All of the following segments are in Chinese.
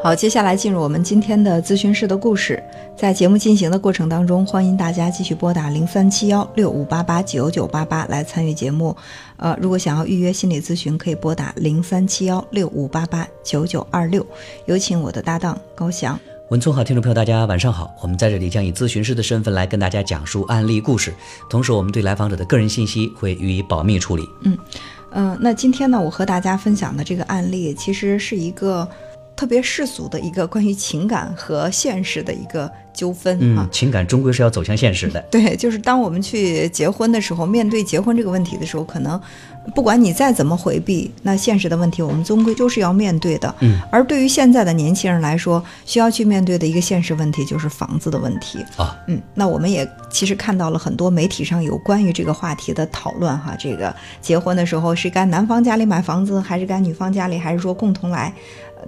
好，接下来进入我们今天的咨询室的故事。在节目进行的过程当中，欢迎大家继续拨打零三七幺六五八八九九八八来参与节目。呃，如果想要预约心理咨询，可以拨打零三七幺六五八八九九二六。有请我的搭档高翔。文聪好，听众朋友，大家晚上好。我们在这里将以咨询师的身份来跟大家讲述案例故事，同时我们对来访者的个人信息会予以保密处理。嗯，呃，那今天呢，我和大家分享的这个案例，其实是一个。特别世俗的一个关于情感和现实的一个纠纷啊，情感终归是要走向现实的。对，就是当我们去结婚的时候，面对结婚这个问题的时候，可能不管你再怎么回避，那现实的问题我们终归都是要面对的。嗯，而对于现在的年轻人来说，需要去面对的一个现实问题就是房子的问题啊。嗯，那我们也其实看到了很多媒体上有关于这个话题的讨论哈，这个结婚的时候是该男方家里买房子，还是该女方家里，还是说共同来？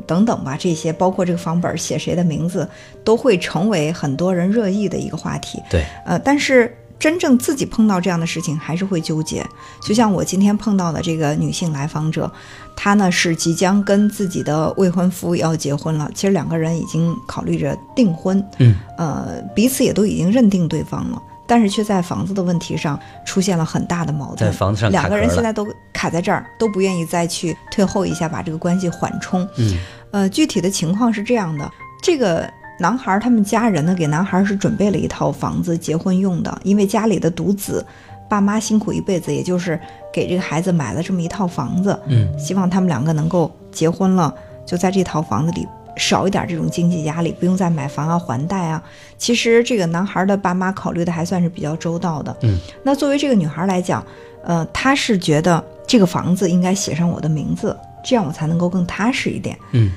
等等吧，这些包括这个房本写谁的名字，都会成为很多人热议的一个话题。对，呃，但是真正自己碰到这样的事情，还是会纠结。就像我今天碰到的这个女性来访者，她呢是即将跟自己的未婚夫要结婚了，其实两个人已经考虑着订婚，嗯，呃，彼此也都已经认定对方了。但是却在房子的问题上出现了很大的矛盾，在房子上两个人现在都卡在这儿，都不愿意再去退后一下，把这个关系缓冲。嗯，呃，具体的情况是这样的：这个男孩他们家人呢，给男孩是准备了一套房子结婚用的，因为家里的独子，爸妈辛苦一辈子，也就是给这个孩子买了这么一套房子。嗯，希望他们两个能够结婚了，就在这套房子里。少一点这种经济压力，不用再买房啊、还贷啊。其实这个男孩的爸妈考虑的还算是比较周到的。嗯，那作为这个女孩来讲，呃，她是觉得这个房子应该写上我的名字，这样我才能够更踏实一点。嗯，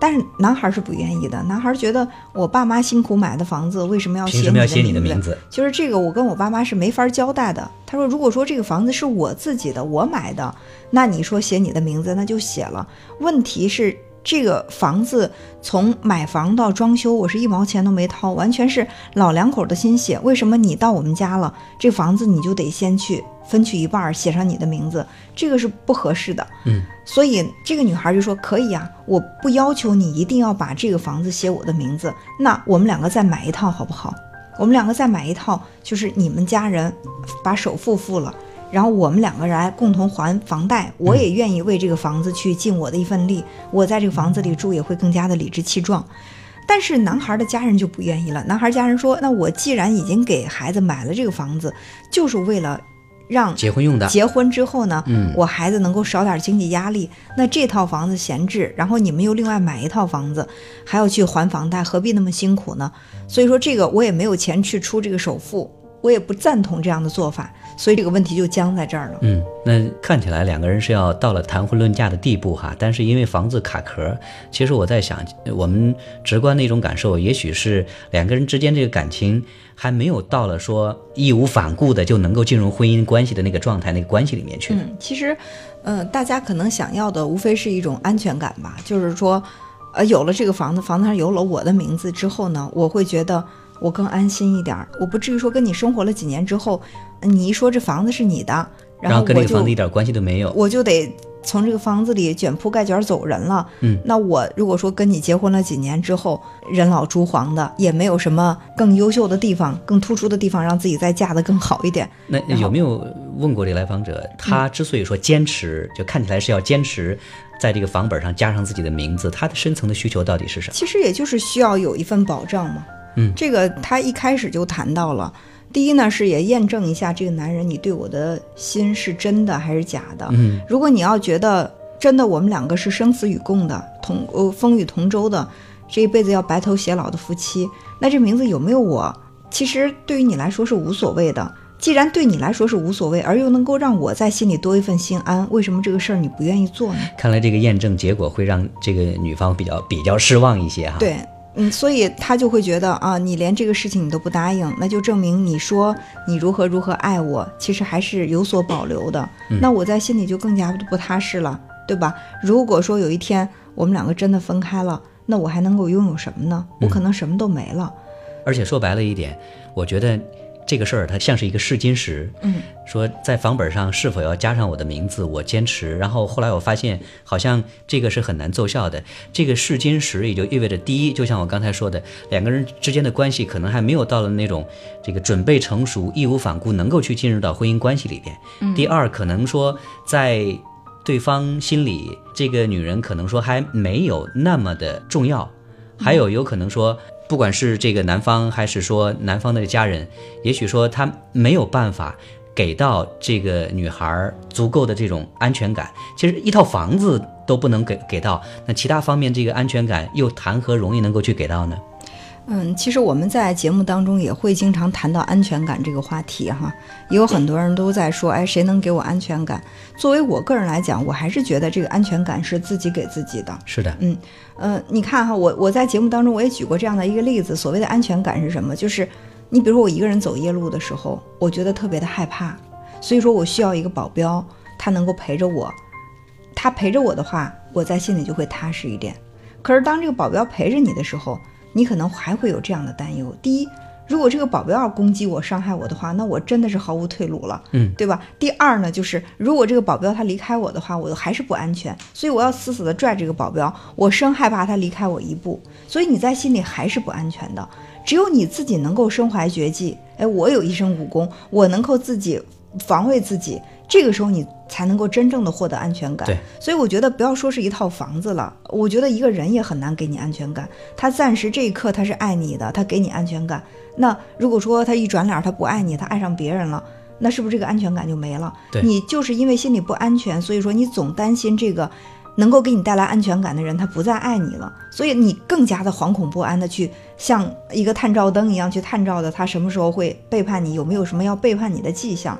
但是男孩是不愿意的。男孩觉得我爸妈辛苦买的房子，为什么要写你的名字？就是这个，我跟我爸妈是没法交代的。他说，如果说这个房子是我自己的，我买的，那你说写你的名字，那就写了。问题是。这个房子从买房到装修，我是一毛钱都没掏，完全是老两口的心血。为什么你到我们家了，这房子你就得先去分去一半，写上你的名字？这个是不合适的。嗯，所以这个女孩就说：“可以啊，我不要求你一定要把这个房子写我的名字，那我们两个再买一套好不好？我们两个再买一套，就是你们家人把首付付了。”然后我们两个人共同还房贷，我也愿意为这个房子去尽我的一份力。我在这个房子里住也会更加的理直气壮。但是男孩的家人就不愿意了。男孩家人说：“那我既然已经给孩子买了这个房子，就是为了让结婚用的。结婚之后呢，嗯，我孩子能够少点经济压力。那这套房子闲置，然后你们又另外买一套房子，还要去还房贷，何必那么辛苦呢？所以说这个我也没有钱去出这个首付，我也不赞同这样的做法。”所以这个问题就僵在这儿了。嗯，那看起来两个人是要到了谈婚论嫁的地步哈，但是因为房子卡壳，其实我在想，我们直观的一种感受，也许是两个人之间这个感情还没有到了说义无反顾的就能够进入婚姻关系的那个状态、那个关系里面去。嗯，其实，呃，大家可能想要的无非是一种安全感吧，就是说，呃，有了这个房子，房子上有了我的名字之后呢，我会觉得。我更安心一点儿，我不至于说跟你生活了几年之后，你一说这房子是你的，然后跟这个房子一点关系都没有，我就得从这个房子里卷铺盖卷走人了。嗯，那我如果说跟你结婚了几年之后，人老珠黄的，也没有什么更优秀的地方、更突出的地方，让自己再嫁得更好一点。那有没有问过这个来访者，他之所以说坚持，就看起来是要坚持在这个房本上加上自己的名字，他的深层的需求到底是什么？其实也就是需要有一份保障嘛。嗯，这个他一开始就谈到了，第一呢是也验证一下这个男人你对我的心是真的还是假的。嗯，如果你要觉得真的我们两个是生死与共的同呃风雨同舟的，这一辈子要白头偕老的夫妻，那这名字有没有我，其实对于你来说是无所谓的。既然对你来说是无所谓，而又能够让我在心里多一份心安，为什么这个事儿你不愿意做呢？看来这个验证结果会让这个女方比较比较失望一些哈。对。嗯，所以他就会觉得啊，你连这个事情你都不答应，那就证明你说你如何如何爱我，其实还是有所保留的。那我在心里就更加不踏实了，对吧？如果说有一天我们两个真的分开了，那我还能够拥有什么呢？我可能什么都没了。而且说白了一点，我觉得这个事儿它像是一个试金石，嗯，说在房本上是否要加上我的名字，我坚持。然后后来我发现，好像这个是很难奏效的。这个试金石也就意味着，第一，就像我刚才说的，两个人之间的关系可能还没有到了那种这个准备成熟、义无反顾，能够去进入到婚姻关系里边。嗯第二，可能说在对方心里，这个女人可能说还没有那么的重要，还有有可能说。不管是这个男方还是说男方的家人，也许说他没有办法给到这个女孩足够的这种安全感。其实一套房子都不能给给到，那其他方面这个安全感又谈何容易能够去给到呢？嗯，其实我们在节目当中也会经常谈到安全感这个话题哈，也有很多人都在说，哎，谁能给我安全感？作为我个人来讲，我还是觉得这个安全感是自己给自己的。是的，嗯，呃，你看哈，我我在节目当中我也举过这样的一个例子，所谓的安全感是什么？就是你比如说我一个人走夜路的时候，我觉得特别的害怕，所以说我需要一个保镖，他能够陪着我，他陪着我的话，我在心里就会踏实一点。可是当这个保镖陪着你的时候，你可能还会有这样的担忧：第一，如果这个保镖要攻击我、伤害我的话，那我真的是毫无退路了，嗯，对吧？第二呢，就是如果这个保镖他离开我的话，我还是不安全，所以我要死死的拽这个保镖，我生害怕他离开我一步，所以你在心里还是不安全的。只有你自己能够身怀绝技，哎，我有一身武功，我能够自己防卫自己。这个时候你才能够真正的获得安全感。对，所以我觉得不要说是一套房子了，我觉得一个人也很难给你安全感。他暂时这一刻他是爱你的，他给你安全感。那如果说他一转脸他不爱你，他爱上别人了，那是不是这个安全感就没了？对，你就是因为心里不安全，所以说你总担心这个能够给你带来安全感的人他不再爱你了，所以你更加的惶恐不安的去像一个探照灯一样去探照的他什么时候会背叛你，有没有什么要背叛你的迹象。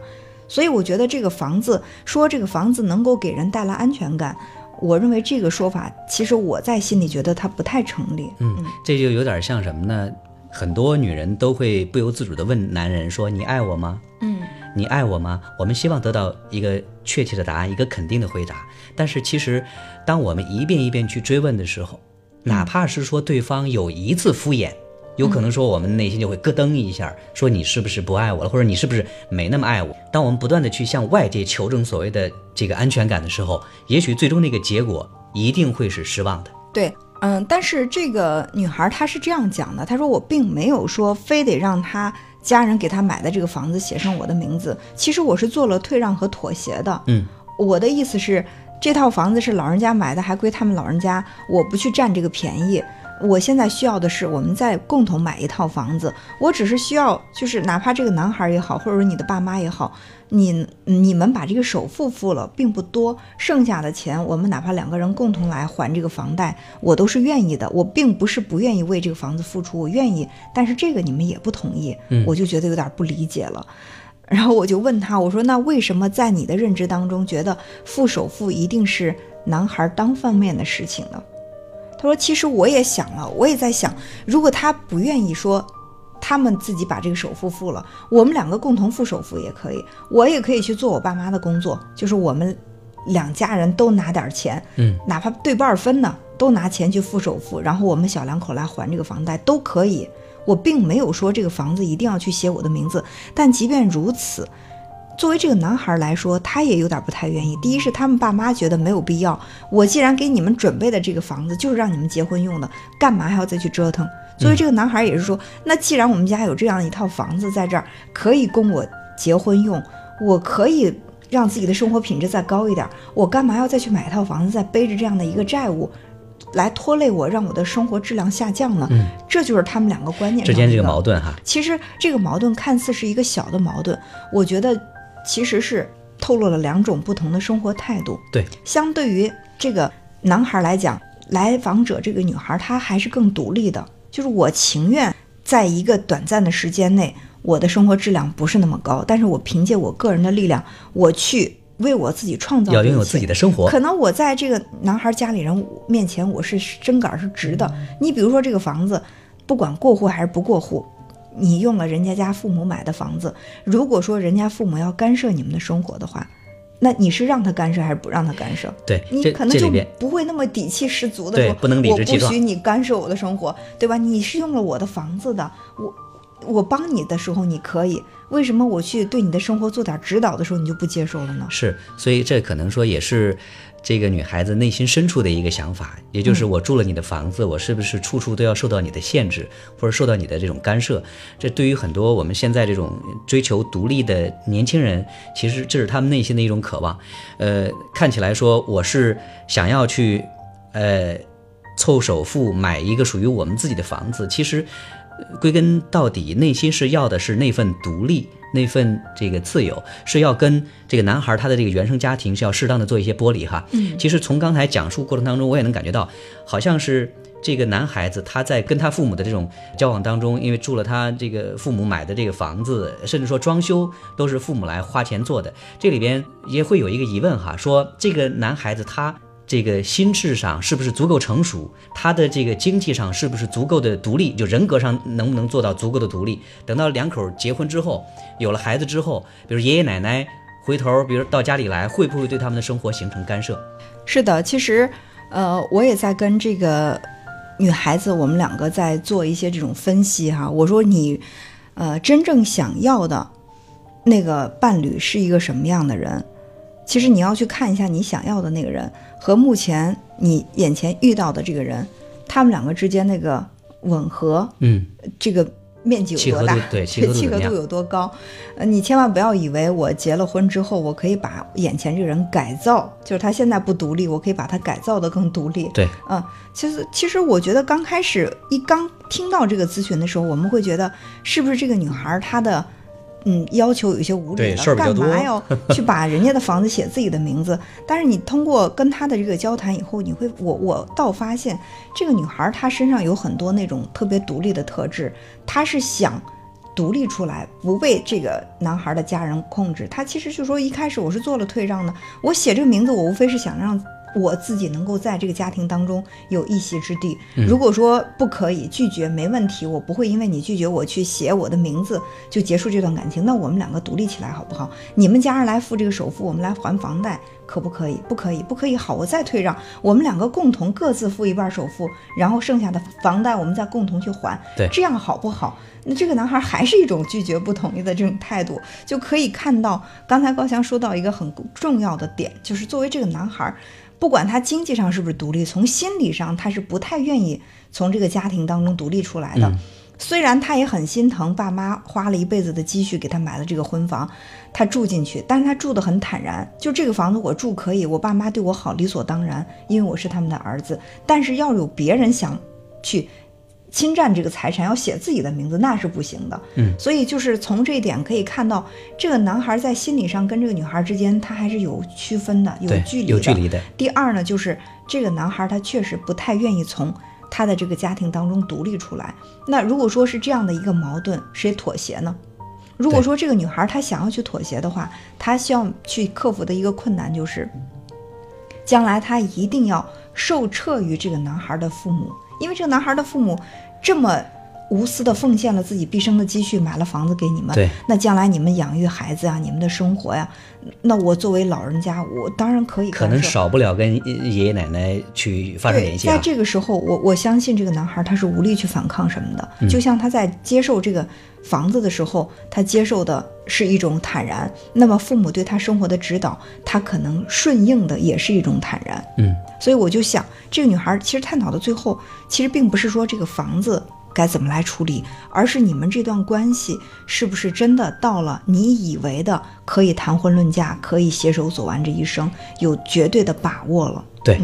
所以我觉得这个房子说这个房子能够给人带来安全感，我认为这个说法其实我在心里觉得它不太成立。嗯，这就有点像什么呢？很多女人都会不由自主地问男人说：“你爱我吗？”嗯，你爱我吗？我们希望得到一个确切的答案，一个肯定的回答。但是其实，当我们一遍一遍去追问的时候，哪怕是说对方有一次敷衍。有可能说我们内心就会咯噔一下，说你是不是不爱我了，或者你是不是没那么爱我？当我们不断的去向外界求证所谓的这个安全感的时候，也许最终那个结果一定会是失望的。对，嗯，但是这个女孩她是这样讲的，她说我并没有说非得让她家人给她买的这个房子写上我的名字，其实我是做了退让和妥协的。嗯，我的意思是，这套房子是老人家买的，还归他们老人家，我不去占这个便宜。我现在需要的是，我们再共同买一套房子。我只是需要，就是哪怕这个男孩也好，或者说你的爸妈也好，你你们把这个首付付了，并不多，剩下的钱我们哪怕两个人共同来还这个房贷，我都是愿意的。我并不是不愿意为这个房子付出，我愿意，但是这个你们也不同意，我就觉得有点不理解了。然后我就问他，我说那为什么在你的认知当中，觉得付首付一定是男孩单方面的事情呢？他说：“其实我也想了，我也在想，如果他不愿意说，他们自己把这个首付付了，我们两个共同付首付也可以，我也可以去做我爸妈的工作，就是我们两家人都拿点钱，嗯，哪怕对半分呢，都拿钱去付首付，然后我们小两口来还这个房贷都可以。我并没有说这个房子一定要去写我的名字，但即便如此。”作为这个男孩来说，他也有点不太愿意。第一是他们爸妈觉得没有必要，我既然给你们准备的这个房子就是让你们结婚用的，干嘛还要再去折腾？作为这个男孩也是说，那既然我们家有这样一套房子在这儿，可以供我结婚用，我可以让自己的生活品质再高一点，我干嘛要再去买一套房子，再背着这样的一个债务，来拖累我，让我的生活质量下降呢？嗯，这就是他们两个观念之间这个矛盾哈。其实这个矛盾看似是一个小的矛盾，我觉得。其实是透露了两种不同的生活态度。对，相对于这个男孩来讲，来访者这个女孩，她还是更独立的。就是我情愿在一个短暂的时间内，我的生活质量不是那么高，但是我凭借我个人的力量，我去为我自己创造。要拥有自己的生活。可能我在这个男孩家里人面前，我是针杆是直的。你比如说这个房子，不管过户还是不过户。你用了人家家父母买的房子，如果说人家父母要干涉你们的生活的话，那你是让他干涉还是不让他干涉？对，你可能就不会那么底气十足的说，不能理直气壮，我不许你干涉我的生活，对吧？你是用了我的房子的，我我帮你的时候你可以，为什么我去对你的生活做点指导的时候你就不接受了呢？是，所以这可能说也是这个女孩子内心深处的一个想法，也就是我住了你的房子，我是不是处处都要受到你的限制，或者受到你的这种干涉？这对于很多我们现在这种追求独立的年轻人，其实这是他们内心的一种渴望。呃，看起来说我是想要去，呃，凑首付买一个属于我们自己的房子，其实。归根到底，内心是要的是那份独立，那份这个自由，是要跟这个男孩他的这个原生家庭是要适当的做一些剥离哈。嗯，其实从刚才讲述过程当中，我也能感觉到，好像是这个男孩子他在跟他父母的这种交往当中，因为住了他这个父母买的这个房子，甚至说装修都是父母来花钱做的，这里边也会有一个疑问哈，说这个男孩子他。这个心智上是不是足够成熟？他的这个经济上是不是足够的独立？就人格上能不能做到足够的独立？等到两口结婚之后，有了孩子之后，比如爷爷奶奶回头，比如到家里来，会不会对他们的生活形成干涉？是的，其实，呃，我也在跟这个女孩子，我们两个在做一些这种分析哈。我说你，呃，真正想要的那个伴侣是一个什么样的人？其实你要去看一下你想要的那个人。和目前你眼前遇到的这个人，他们两个之间那个吻合，嗯，这个面积有多大？对，契合度有多高？呃，你千万不要以为我结了婚之后，我可以把眼前这个人改造，就是他现在不独立，我可以把他改造的更独立。对，嗯，其实其实我觉得刚开始一刚听到这个咨询的时候，我们会觉得是不是这个女孩她的。嗯，要求有些无理了，干嘛要去把人家的房子写自己的名字？但是你通过跟他的这个交谈以后，你会，我我倒发现这个女孩她身上有很多那种特别独立的特质，她是想独立出来，不被这个男孩的家人控制。她其实就说一开始我是做了退让的，我写这个名字，我无非是想让。我自己能够在这个家庭当中有一席之地。如果说不可以拒绝，没问题，我不会因为你拒绝我去写我的名字就结束这段感情。那我们两个独立起来好不好？你们家人来付这个首付，我们来还房贷，可不可以？不可以，不可以。好，我再退让，我们两个共同各自付一半首付，然后剩下的房贷我们再共同去还。对，这样好不好？那这个男孩还是一种拒绝不同意的这种态度，就可以看到刚才高翔说到一个很重要的点，就是作为这个男孩。不管他经济上是不是独立，从心理上他是不太愿意从这个家庭当中独立出来的。虽然他也很心疼爸妈花了一辈子的积蓄给他买了这个婚房，他住进去，但是他住得很坦然。就这个房子我住可以，我爸妈对我好理所当然，因为我是他们的儿子。但是要有别人想去。侵占这个财产要写自己的名字，那是不行的。嗯，所以就是从这一点可以看到，这个男孩在心理上跟这个女孩之间，他还是有区分的，有距离的。有距离的。第二呢，就是这个男孩他确实不太愿意从他的这个家庭当中独立出来。那如果说是这样的一个矛盾，谁妥协呢？如果说这个女孩她想要去妥协的话，她需要去克服的一个困难就是，将来她一定要受撤于这个男孩的父母。因为这个男孩的父母这么无私的奉献了自己毕生的积蓄买了房子给你们，对，那将来你们养育孩子啊，你们的生活呀，那我作为老人家，我当然可以可能少不了跟爷爷奶奶去发生联系。在这个时候，我我相信这个男孩他是无力去反抗什么的，就像他在接受这个房子的时候，他接受的是一种坦然。那么父母对他生活的指导，他可能顺应的也是一种坦然。嗯。所以我就想，这个女孩其实探讨的最后，其实并不是说这个房子该怎么来处理，而是你们这段关系是不是真的到了你以为的可以谈婚论嫁、可以携手走完这一生，有绝对的把握了。对，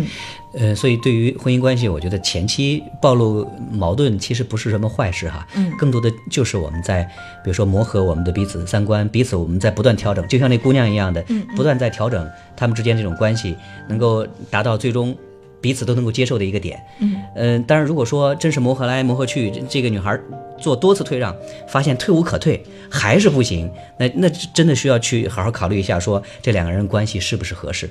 呃，所以对于婚姻关系，我觉得前期暴露矛盾其实不是什么坏事哈。嗯，更多的就是我们在，比如说磨合我们的彼此三观，彼此我们在不断调整，就像那姑娘一样的，嗯不断在调整他们之间这种关系，能够达到最终彼此都能够接受的一个点。嗯，嗯，当然如果说真是磨合来磨合去，这个女孩做多次退让，发现退无可退，还是不行，那那真的需要去好好考虑一下，说这两个人关系是不是合适。